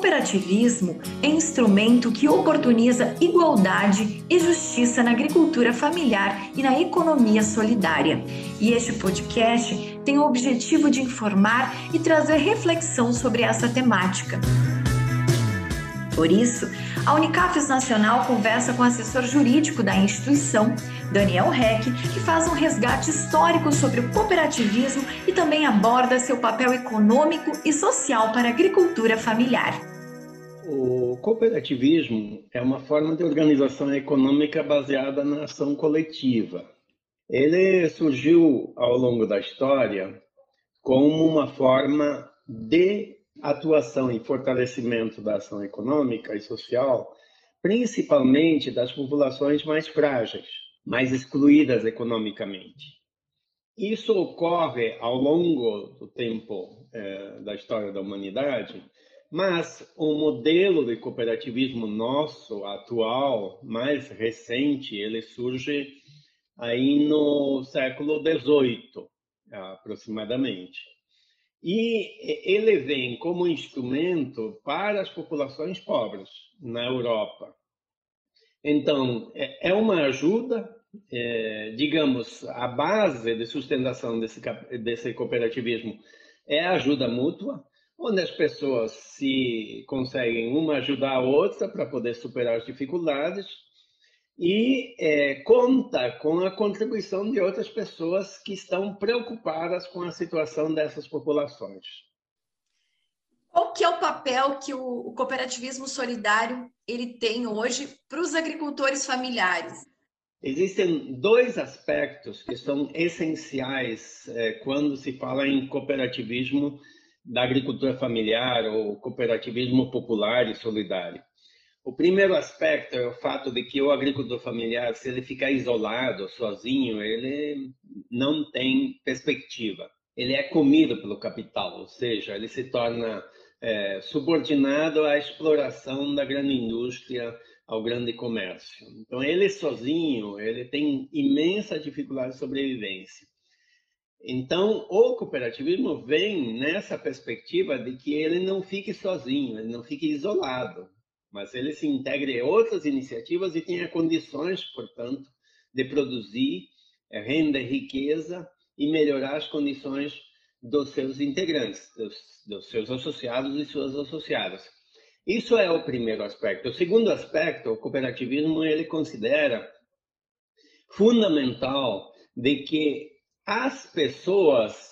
cooperativismo é instrumento que oportuniza igualdade e justiça na agricultura familiar e na economia solidária. E este podcast tem o objetivo de informar e trazer reflexão sobre essa temática. Por isso, a Unicafes Nacional conversa com o assessor jurídico da instituição, Daniel Reck, que faz um resgate histórico sobre o cooperativismo e também aborda seu papel econômico e social para a agricultura familiar. O cooperativismo é uma forma de organização econômica baseada na ação coletiva. Ele surgiu ao longo da história como uma forma de atuação e fortalecimento da ação econômica e social, principalmente das populações mais frágeis, mais excluídas economicamente. Isso ocorre ao longo do tempo é, da história da humanidade, mas o modelo de cooperativismo nosso atual, mais recente, ele surge aí no século XVIII, aproximadamente. E ele vem como instrumento para as populações pobres na Europa. Então, é, é uma ajuda, é, digamos, a base de sustentação desse, desse cooperativismo é a ajuda mútua, onde as pessoas se conseguem uma ajudar a outra para poder superar as dificuldades e é, conta com a contribuição de outras pessoas que estão preocupadas com a situação dessas populações. Qual que é o papel que o, o cooperativismo solidário ele tem hoje para os agricultores familiares? Existem dois aspectos que são essenciais é, quando se fala em cooperativismo da agricultura familiar ou cooperativismo popular e solidário. O primeiro aspecto é o fato de que o agricultor familiar, se ele ficar isolado, sozinho, ele não tem perspectiva. Ele é comido pelo capital, ou seja, ele se torna é, subordinado à exploração da grande indústria, ao grande comércio. Então, ele sozinho, ele tem imensa dificuldade de sobrevivência. Então, o cooperativismo vem nessa perspectiva de que ele não fique sozinho, ele não fique isolado mas ele se integre em outras iniciativas e tenha condições, portanto, de produzir eh, renda e riqueza e melhorar as condições dos seus integrantes, dos, dos seus associados e suas associadas. Isso é o primeiro aspecto. O segundo aspecto, o cooperativismo, ele considera fundamental de que as pessoas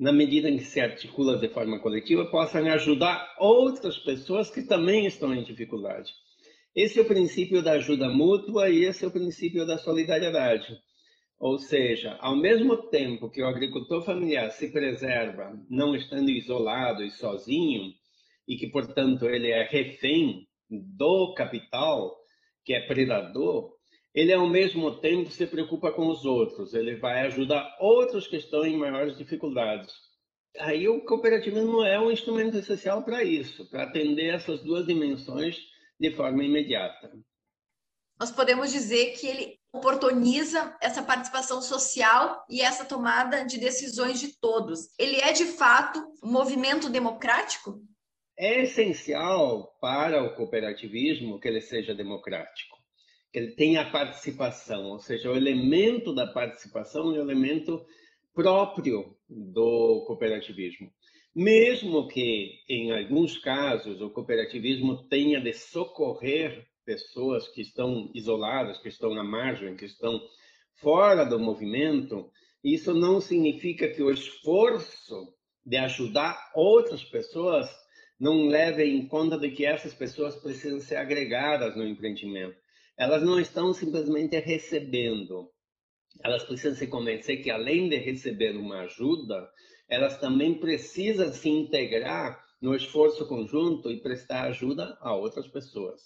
na medida em que se articula de forma coletiva, possam ajudar outras pessoas que também estão em dificuldade. Esse é o princípio da ajuda mútua e esse é o princípio da solidariedade. Ou seja, ao mesmo tempo que o agricultor familiar se preserva, não estando isolado e sozinho, e que, portanto, ele é refém do capital, que é predador, ele ao mesmo tempo se preocupa com os outros, ele vai ajudar outros que estão em maiores dificuldades. Aí o cooperativismo é um instrumento essencial para isso, para atender essas duas dimensões de forma imediata. Nós podemos dizer que ele oportuniza essa participação social e essa tomada de decisões de todos. Ele é de fato um movimento democrático? É essencial para o cooperativismo que ele seja democrático que ele tenha participação, ou seja, o elemento da participação é um elemento próprio do cooperativismo. Mesmo que, em alguns casos, o cooperativismo tenha de socorrer pessoas que estão isoladas, que estão na margem, que estão fora do movimento, isso não significa que o esforço de ajudar outras pessoas não leve em conta de que essas pessoas precisam ser agregadas no empreendimento elas não estão simplesmente recebendo. Elas precisam se convencer que, além de receber uma ajuda, elas também precisam se integrar no esforço conjunto e prestar ajuda a outras pessoas.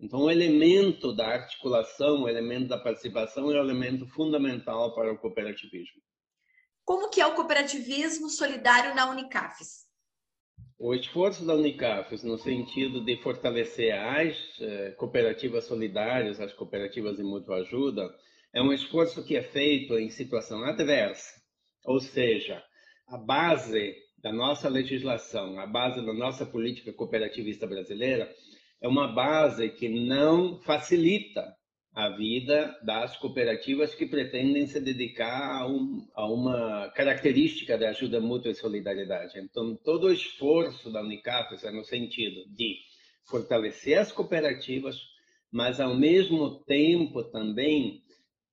Então, o elemento da articulação, o elemento da participação é o elemento fundamental para o cooperativismo. Como que é o cooperativismo solidário na Unicafes? O esforço da Unicafes no sentido de fortalecer as eh, cooperativas solidárias, as cooperativas de mútua ajuda, é um esforço que é feito em situação adversa, ou seja, a base da nossa legislação, a base da nossa política cooperativista brasileira, é uma base que não facilita a vida das cooperativas que pretendem se dedicar a, um, a, uma característica da ajuda mútua e solidariedade. Então, todo o esforço da Unicap é no sentido de fortalecer as cooperativas, mas, ao mesmo tempo, também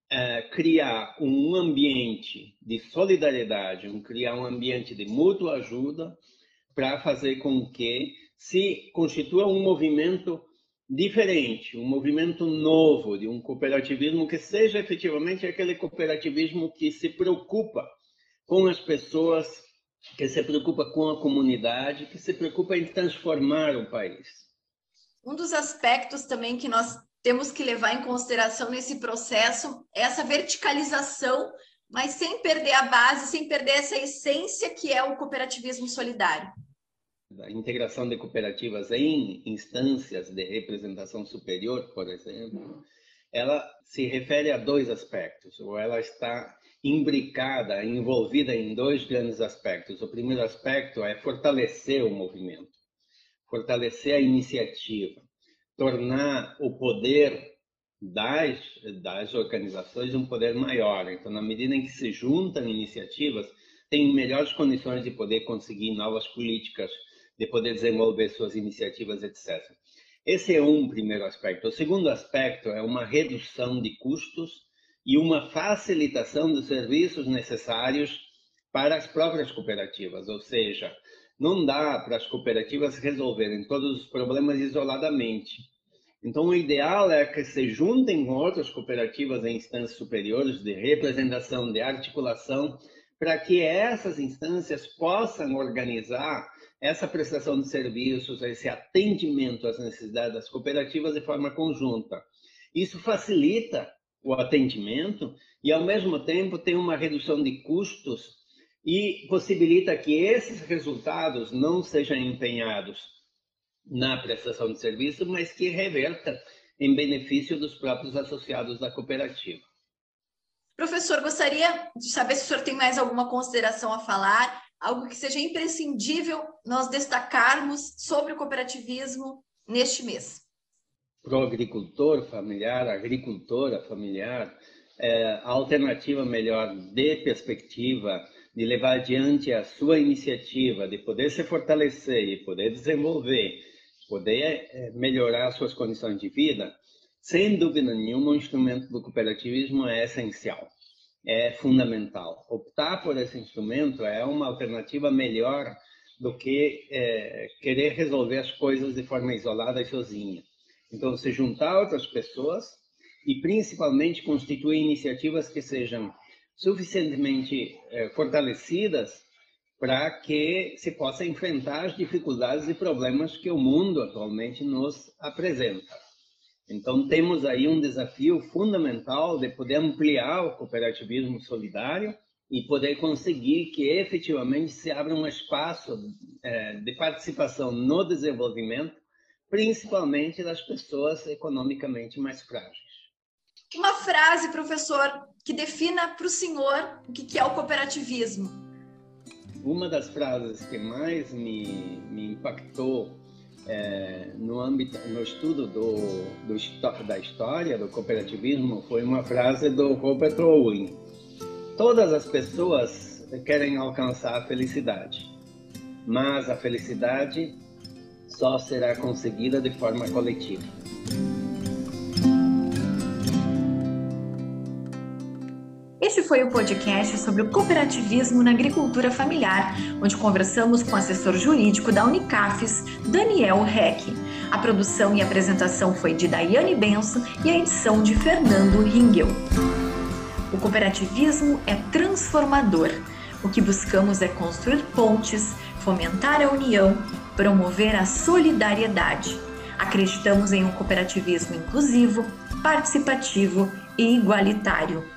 é, criar um ambiente de solidariedade, um, criar um ambiente de mútua ajuda para fazer com que se constitua um movimento diferente, um movimento novo de um cooperativismo que seja efetivamente aquele cooperativismo que se preocupa com as pessoas, que se preocupa com a comunidade, que se preocupa em transformar o país. Um dos aspectos também que nós temos que levar em consideração nesse processo é essa verticalização, mas sem perder a base, sem perder essa essência que é o cooperativismo solidário da integração de cooperativas em instâncias de representação superior, por exemplo, ela se refere a dois aspectos, ou ela está imbricada, envolvida em dois grandes aspectos. O primeiro aspecto é fortalecer o movimento, fortalecer a iniciativa, tornar o poder das, das organizações um poder maior. Então, na medida em que se juntam iniciativas, tem melhores condições de poder conseguir novas políticas de poder desenvolver suas iniciativas, etc. Esse é um primeiro aspecto. O segundo aspecto é uma redução de custos e uma facilitação dos serviços necessários para as próprias cooperativas, ou seja, não dá para as cooperativas resolverem todos os problemas isoladamente. Então, o ideal é que se juntem com outras cooperativas em instâncias superiores de representação, de articulação, para que essas instâncias possam organizar essa prestação de serviços, esse atendimento às necessidades das cooperativas de forma conjunta. Isso facilita o atendimento e, ao mesmo tempo, tem uma redução de custos e possibilita que esses resultados não sejam empenhados na prestação de serviço, mas que reverta em benefício dos próprios associados da cooperativa. Professor, gostaria de saber se o senhor tem mais alguma consideração a falar algo que seja imprescindível nós destacarmos sobre o cooperativismo neste mês? Para o agricultor familiar, agricultora familiar, é, a alternativa melhor de perspectiva de levar adiante a sua iniciativa, de poder se fortalecer e poder desenvolver, poder é, melhorar suas condições de vida, sem dúvida nenhuma, o instrumento do cooperativismo é essencial é fundamental. Optar por esse instrumento é uma alternativa melhor do que é, querer resolver as coisas de forma isolada e sozinha. Então, se juntar outras pessoas e principalmente constituir iniciativas que sejam suficientemente é, fortalecidas para que se possa enfrentar as dificuldades e problemas que o mundo atualmente nos apresenta. Então, temos aí um desafio fundamental de poder ampliar o cooperativismo solidário e poder conseguir que efetivamente se abra um espaço é, de participação no desenvolvimento, principalmente das pessoas economicamente mais frágeis. Uma frase, professor, que defina para o senhor o que é o cooperativismo. Uma das frases que mais me, me impactou é, no âmbito, no estudo do, do, da história do cooperativismo foi uma frase do Robert Owen. Todas as pessoas querem alcançar a felicidade, mas a felicidade só será conseguida de forma coletiva. Foi o podcast sobre o cooperativismo na agricultura familiar, onde conversamos com o assessor jurídico da Unicafes, Daniel Reck. A produção e apresentação foi de Daiane Benson e a edição de Fernando Ringel. O cooperativismo é transformador. O que buscamos é construir pontes, fomentar a união, promover a solidariedade. Acreditamos em um cooperativismo inclusivo, participativo e igualitário